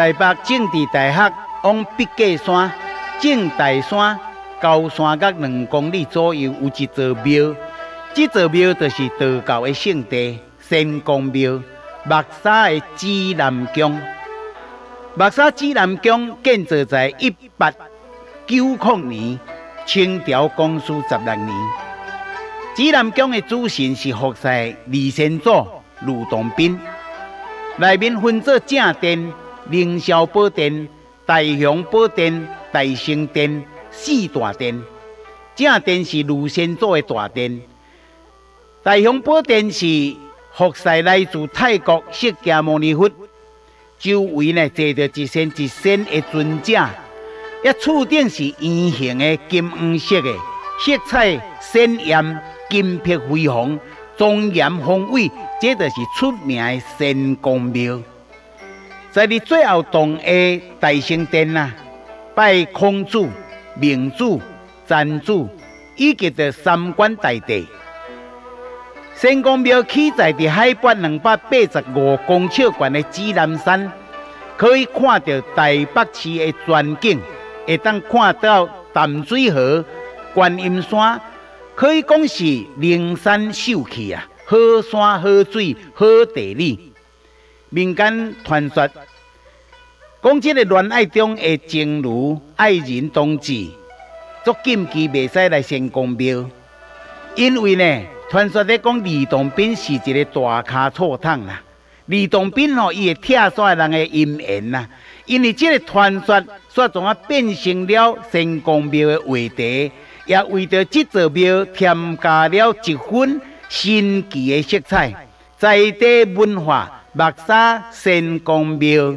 台北政治大学往笔架山、正大山、高山角两公里左右有一座庙，这座庙就是道教的圣地仙公庙，目沙的指南宫。目沙指南宫建造在一八九零年，清朝光绪十六年。指南宫的主神是福赛二仙祖卢洞宾，内面分作正殿、凌霄宝殿、大雄宝殿、大圣殿四大殿。正殿是卢先祖的大殿，大雄宝殿是福赛来自泰国释迦牟尼佛。周围呢坐着一仙一仙的尊者，一厝顶是圆形的金黄色的，色彩鲜艳，金碧辉煌，庄严宏伟，这就是出名的仙公庙。在你最后栋的大圣殿啊，拜孔子、明主、真主，以及的三官大帝。仙公庙起在的海拔两百八十五公尺高的指南山，可以看到台北市的全景，会当看到淡水河、观音山，可以讲是灵山秀气啊！好山好水好地理。民间传说，讲这个恋爱中的情侣爱人同志，足禁忌袂使来仙公庙，因为呢。传说咧讲，李洞宾是一个大卡错汤啦。李洞宾吼，伊会拆散人的姻缘呐。因为这个传说，煞总啊变成了仙公庙的话题，也为着这座庙添加了一分神奇的色彩。在地文化，木沙仙公庙。